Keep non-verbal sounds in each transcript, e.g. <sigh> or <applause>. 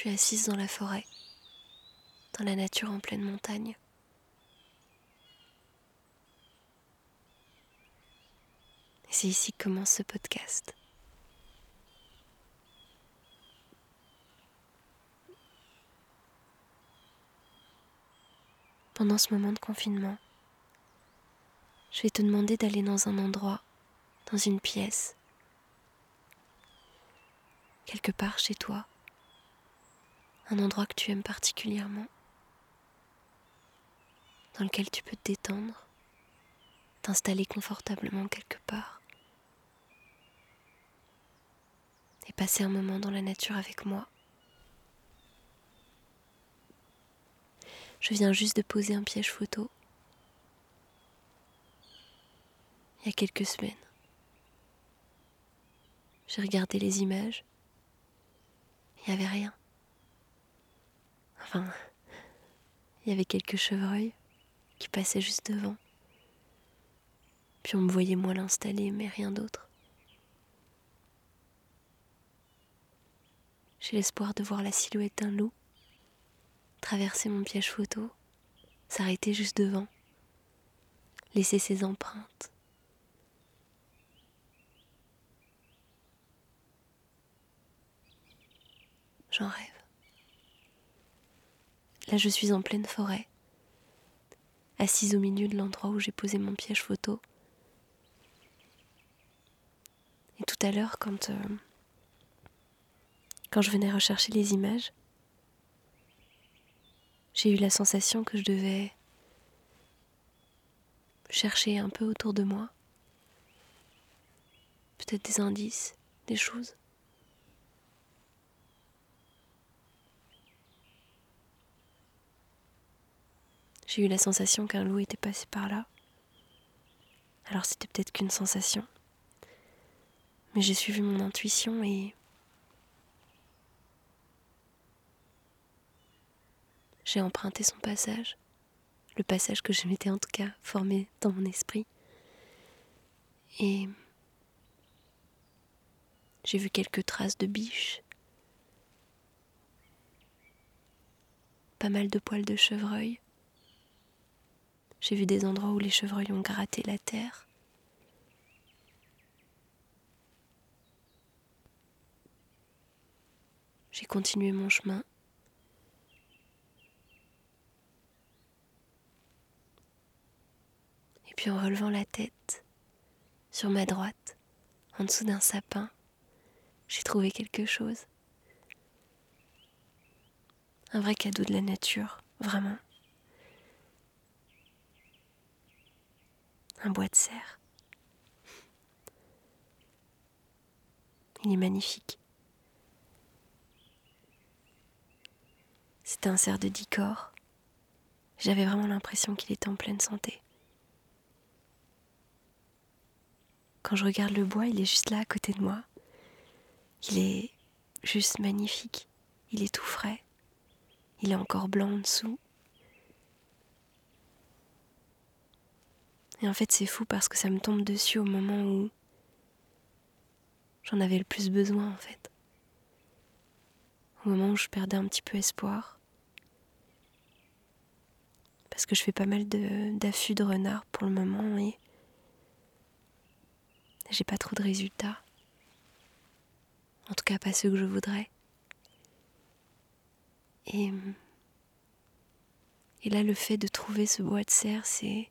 Suis assise dans la forêt, dans la nature en pleine montagne. Et c'est ici que commence ce podcast. Pendant ce moment de confinement, je vais te demander d'aller dans un endroit, dans une pièce, quelque part chez toi, un endroit que tu aimes particulièrement, dans lequel tu peux te détendre, t'installer confortablement quelque part et passer un moment dans la nature avec moi. Je viens juste de poser un piège photo il y a quelques semaines. J'ai regardé les images. Il n'y avait rien. Enfin, il y avait quelques chevreuils qui passaient juste devant. Puis on me voyait moi l'installer, mais rien d'autre. J'ai l'espoir de voir la silhouette d'un loup traverser mon piège photo, s'arrêter juste devant, laisser ses empreintes. J'en rêve. Là, je suis en pleine forêt, assise au milieu de l'endroit où j'ai posé mon piège photo. Et tout à l'heure, quand, euh, quand je venais rechercher les images, j'ai eu la sensation que je devais chercher un peu autour de moi, peut-être des indices, des choses. J'ai eu la sensation qu'un loup était passé par là. Alors c'était peut-être qu'une sensation. Mais j'ai suivi mon intuition et j'ai emprunté son passage, le passage que je m'étais en tout cas formé dans mon esprit. Et j'ai vu quelques traces de biches, pas mal de poils de chevreuil. J'ai vu des endroits où les chevreuils ont gratté la terre. J'ai continué mon chemin Puis en relevant la tête, sur ma droite, en dessous d'un sapin, j'ai trouvé quelque chose. Un vrai cadeau de la nature, vraiment. Un bois de serre. Il est magnifique. C'était un cerf de dix corps. J'avais vraiment l'impression qu'il était en pleine santé. Quand je regarde le bois, il est juste là à côté de moi. Il est juste magnifique. Il est tout frais. Il est encore blanc en dessous. Et en fait, c'est fou parce que ça me tombe dessus au moment où j'en avais le plus besoin, en fait. Au moment où je perdais un petit peu espoir. Parce que je fais pas mal d'affûts de, de renard pour le moment et j'ai pas trop de résultats. En tout cas, pas ceux que je voudrais. Et, et là, le fait de trouver ce bois de serre, c'est.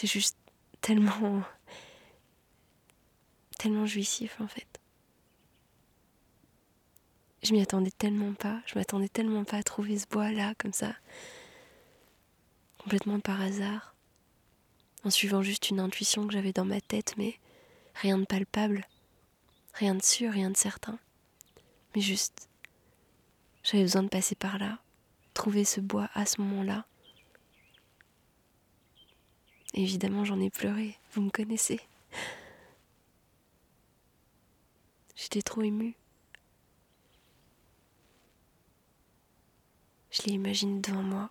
C'est juste tellement. tellement jouissif en fait. Je m'y attendais tellement pas, je m'attendais tellement pas à trouver ce bois là, comme ça, complètement par hasard en suivant juste une intuition que j'avais dans ma tête, mais rien de palpable, rien de sûr, rien de certain. Mais juste, j'avais besoin de passer par là, trouver ce bois à ce moment-là. Évidemment, j'en ai pleuré, vous me connaissez. J'étais trop émue. Je l'ai imaginé devant moi.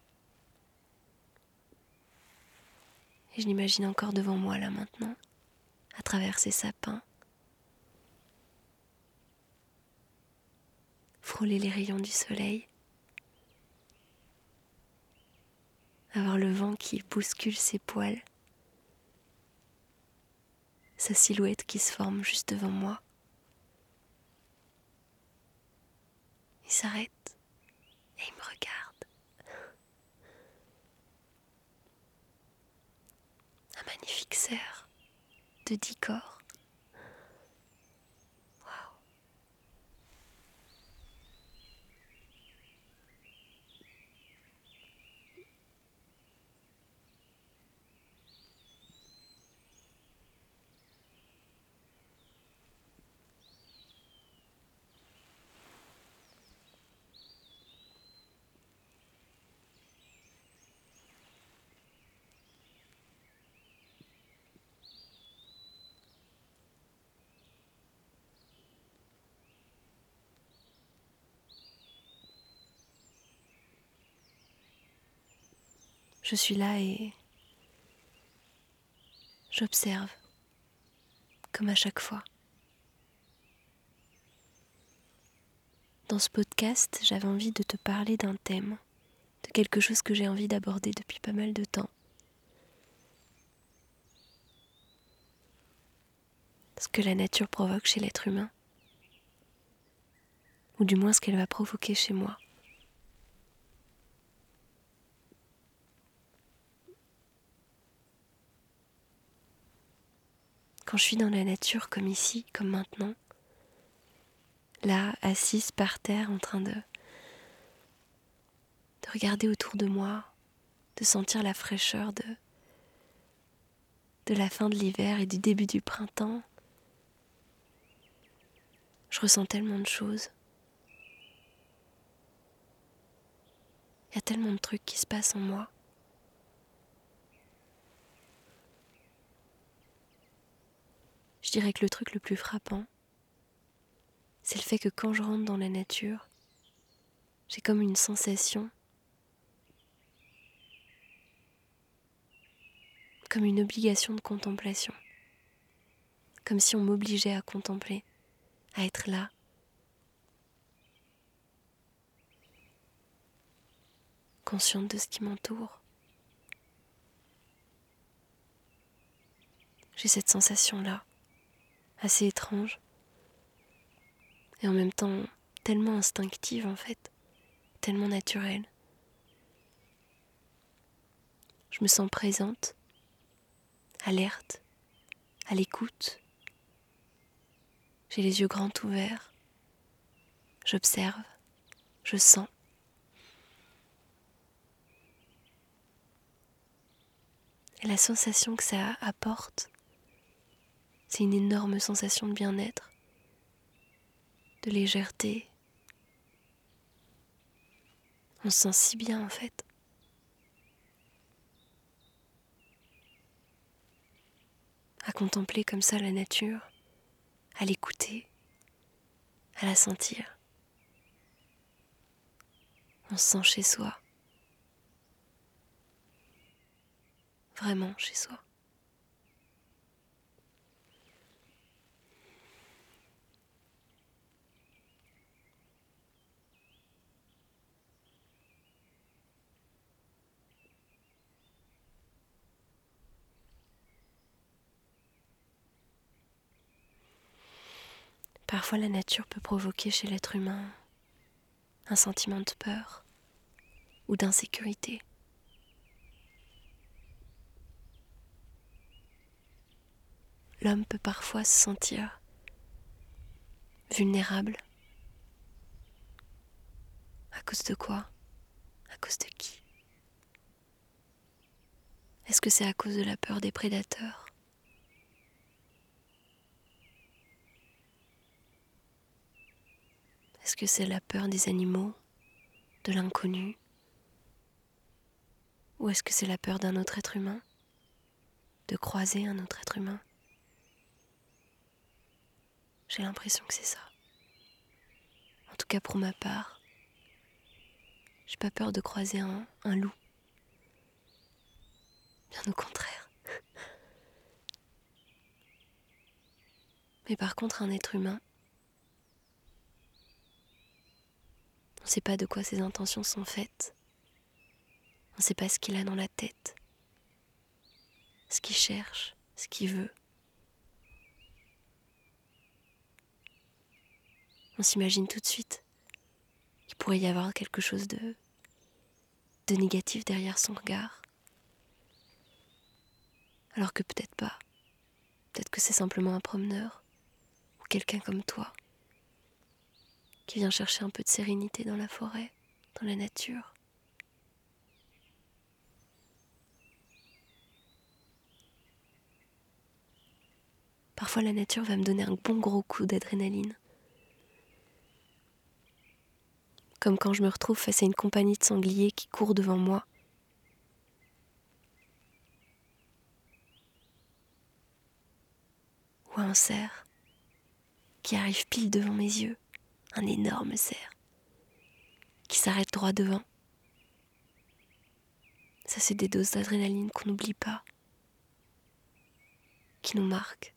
Et je l'imagine encore devant moi là maintenant, à travers ces sapins. frôler les rayons du soleil, avoir le vent qui bouscule ses poils, sa silhouette qui se forme juste devant moi. Il s'arrête et il me regarde. Un magnifique cerf de dix corps. Je suis là et j'observe, comme à chaque fois. Dans ce podcast, j'avais envie de te parler d'un thème, de quelque chose que j'ai envie d'aborder depuis pas mal de temps. Ce que la nature provoque chez l'être humain, ou du moins ce qu'elle va provoquer chez moi. Quand je suis dans la nature comme ici, comme maintenant, là, assise par terre en train de, de regarder autour de moi, de sentir la fraîcheur de, de la fin de l'hiver et du début du printemps, je ressens tellement de choses. Il y a tellement de trucs qui se passent en moi. Je dirais que le truc le plus frappant, c'est le fait que quand je rentre dans la nature, j'ai comme une sensation, comme une obligation de contemplation, comme si on m'obligeait à contempler, à être là. consciente de ce qui m'entoure. J'ai cette sensation-là assez étrange et en même temps tellement instinctive en fait, tellement naturelle. Je me sens présente, alerte, à l'écoute. J'ai les yeux grands ouverts. J'observe, je sens. Et la sensation que ça apporte c'est une énorme sensation de bien-être, de légèreté. On se sent si bien en fait. À contempler comme ça la nature, à l'écouter, à la sentir. On se sent chez soi. Vraiment chez soi. Parfois la nature peut provoquer chez l'être humain un sentiment de peur ou d'insécurité. L'homme peut parfois se sentir vulnérable. À cause de quoi? À cause de qui? Est-ce que c'est à cause de la peur des prédateurs? Est-ce que c'est la peur des animaux, de l'inconnu? Ou est-ce que c'est la peur d'un autre être humain De croiser un autre être humain? J'ai l'impression que c'est ça. En tout cas pour ma part, j'ai pas peur de croiser un, un loup. Bien au contraire. <laughs> Mais par contre, un être humain, ne sait pas de quoi ses intentions sont faites. On ne sait pas ce qu'il a dans la tête, ce qu'il cherche, ce qu'il veut. On s'imagine tout de suite qu'il pourrait y avoir quelque chose de, de négatif derrière son regard. Alors que peut-être pas. Peut-être que c'est simplement un promeneur ou quelqu'un comme toi qui vient chercher un peu de sérénité dans la forêt, dans la nature. Parfois la nature va me donner un bon gros coup d'adrénaline. Comme quand je me retrouve face à une compagnie de sangliers qui court devant moi. Ou un cerf qui arrive pile devant mes yeux un énorme cerf qui s'arrête droit devant. Ça, c'est des doses d'adrénaline qu'on n'oublie pas, qui nous marquent.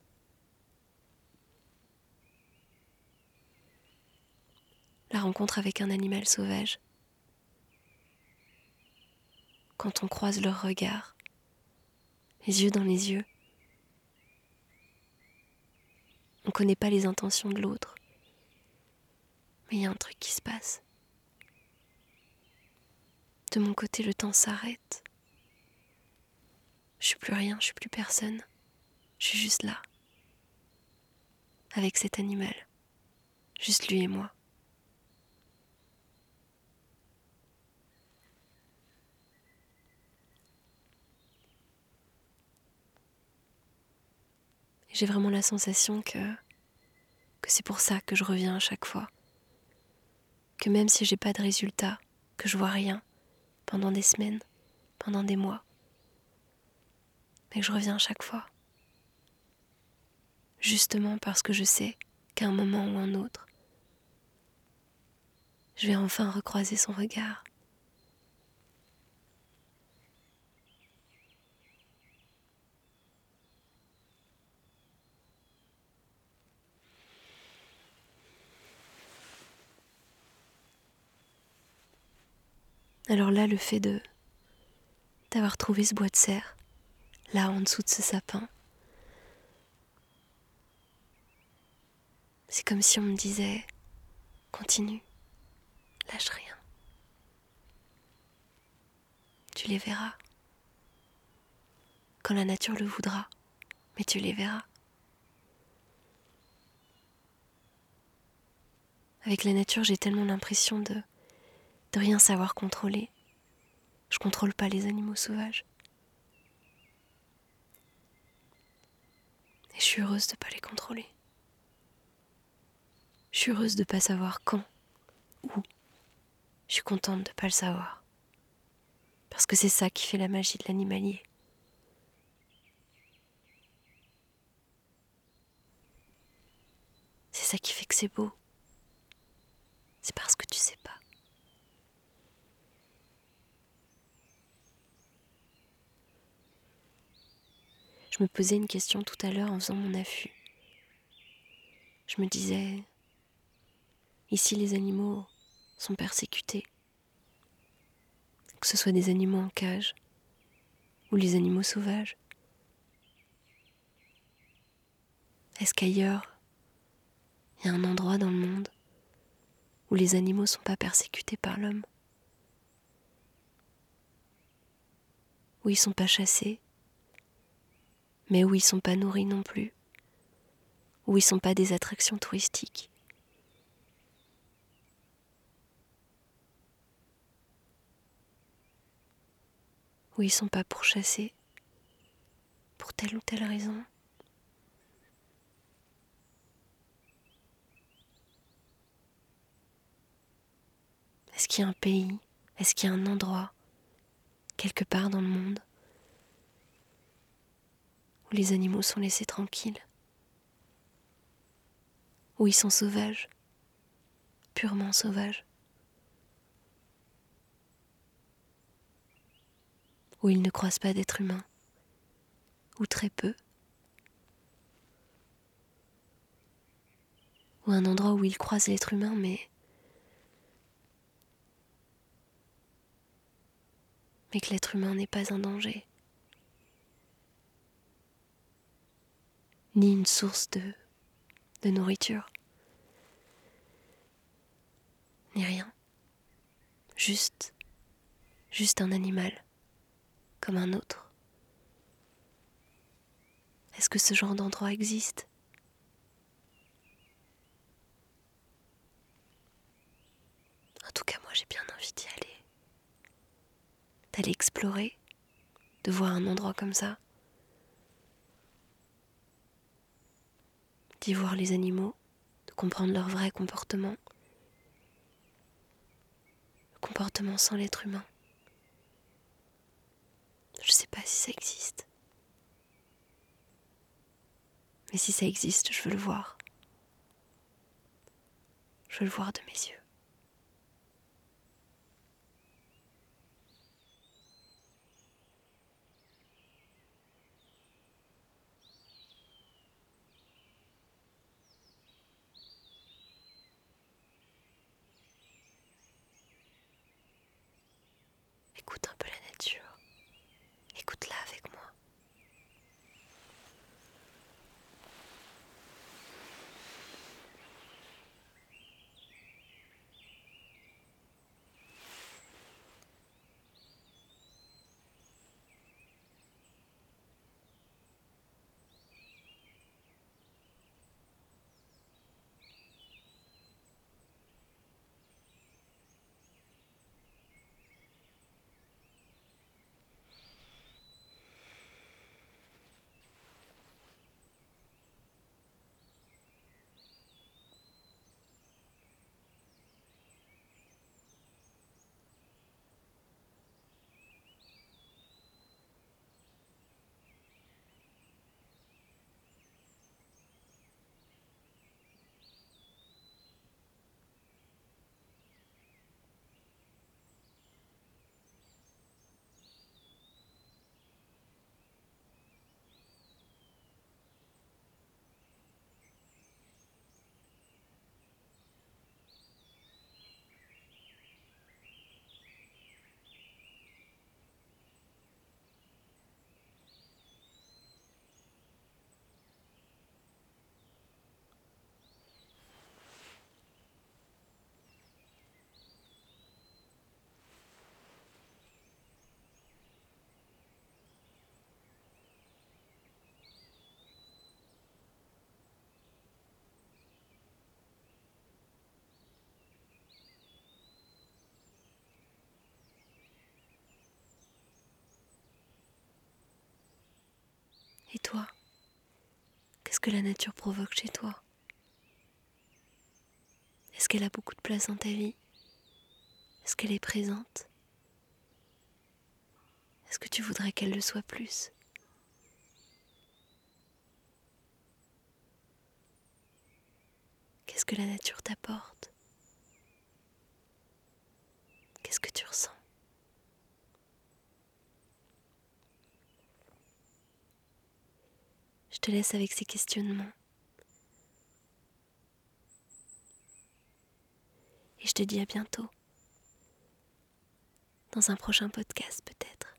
La rencontre avec un animal sauvage. Quand on croise leur regard, les yeux dans les yeux, on ne connaît pas les intentions de l'autre. Il y a un truc qui se passe. De mon côté, le temps s'arrête. Je suis plus rien, je suis plus personne. Je suis juste là. Avec cet animal. Juste lui et moi. J'ai vraiment la sensation que, que c'est pour ça que je reviens à chaque fois que même si j'ai pas de résultat, que je vois rien pendant des semaines, pendant des mois, mais que je reviens à chaque fois. Justement parce que je sais qu'à un moment ou un autre, je vais enfin recroiser son regard. Alors là, le fait de d'avoir trouvé ce bois de serre, là en dessous de ce sapin, c'est comme si on me disait continue, lâche rien. Tu les verras quand la nature le voudra, mais tu les verras. Avec la nature, j'ai tellement l'impression de de rien savoir contrôler. Je contrôle pas les animaux sauvages. Et je suis heureuse de pas les contrôler. Je suis heureuse de pas savoir quand, où. Je suis contente de pas le savoir. Parce que c'est ça qui fait la magie de l'animalier. C'est ça qui fait que c'est beau. C'est parce que tu sais pas. Je me posais une question tout à l'heure en faisant mon affût. Je me disais, ici les animaux sont persécutés, que ce soit des animaux en cage ou les animaux sauvages. Est-ce qu'ailleurs, il y a un endroit dans le monde où les animaux ne sont pas persécutés par l'homme? Où ils ne sont pas chassés mais où ils sont pas nourris non plus, où ils sont pas des attractions touristiques. Où ils sont pas pourchassés pour telle ou telle raison. Est-ce qu'il y a un pays? Est-ce qu'il y a un endroit? Quelque part dans le monde? où les animaux sont laissés tranquilles, où ils sont sauvages, purement sauvages, où ils ne croisent pas d'êtres humains, ou très peu, ou un endroit où ils croisent l'être humain, mais mais que l'être humain n'est pas un danger. Ni une source de, de nourriture, ni rien, juste, juste un animal, comme un autre. Est-ce que ce genre d'endroit existe? En tout cas, moi j'ai bien envie d'y aller. D'aller explorer, de voir un endroit comme ça. D'y voir les animaux, de comprendre leur vrai comportement. Le comportement sans l'être humain. Je sais pas si ça existe. Mais si ça existe, je veux le voir. Je veux le voir de mes yeux. Écoute un peu la nature. Écoute-la avec moi. Et toi? Qu'est-ce que la nature provoque chez toi? Est-ce qu'elle a beaucoup de place dans ta vie? Est-ce qu'elle est présente? Est-ce que tu voudrais qu'elle le soit plus? Qu'est-ce que la nature t'apporte? Qu'est-ce que tu ressens? Te laisse avec ces questionnements. Et je te dis à bientôt. Dans un prochain podcast peut-être.